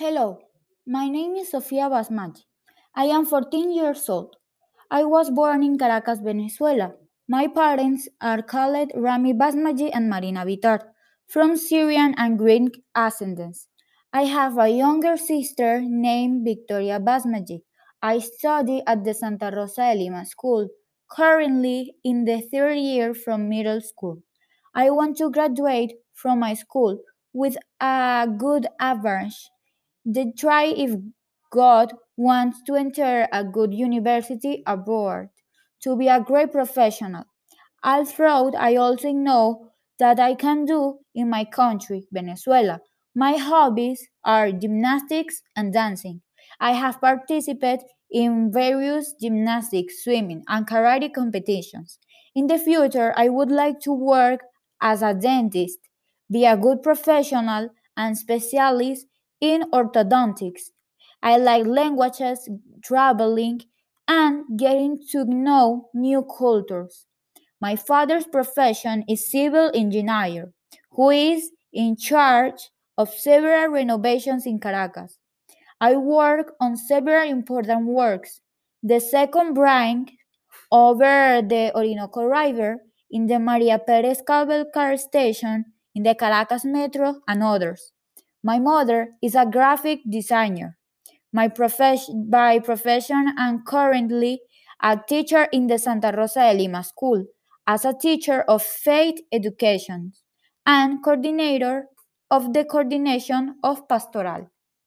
Hello, my name is Sofia Basmati. I am 14 years old. I was born in Caracas, Venezuela. My parents are called Rami Basmati and Marina Vitar, from Syrian and Greek ascendants. I have a younger sister named Victoria Basmati. I study at the Santa Rosa de Lima School, currently in the third year from middle school. I want to graduate from my school with a good average. Then try if God wants to enter a good university abroad to be a great professional. Although I also know that I can do in my country, Venezuela. My hobbies are gymnastics and dancing. I have participated in various gymnastics, swimming, and karate competitions. In the future, I would like to work as a dentist, be a good professional and specialist in orthodontics. I like languages, traveling, and getting to know new cultures. My father's profession is civil engineer, who is in charge of several renovations in Caracas. I work on several important works. The second bridge over the Orinoco River in the Maria Perez cable car station in the Caracas Metro and others. My mother is a graphic designer. My profession, by profession, I'm currently a teacher in the Santa Rosa de Lima School as a teacher of faith education and coordinator of the coordination of pastoral.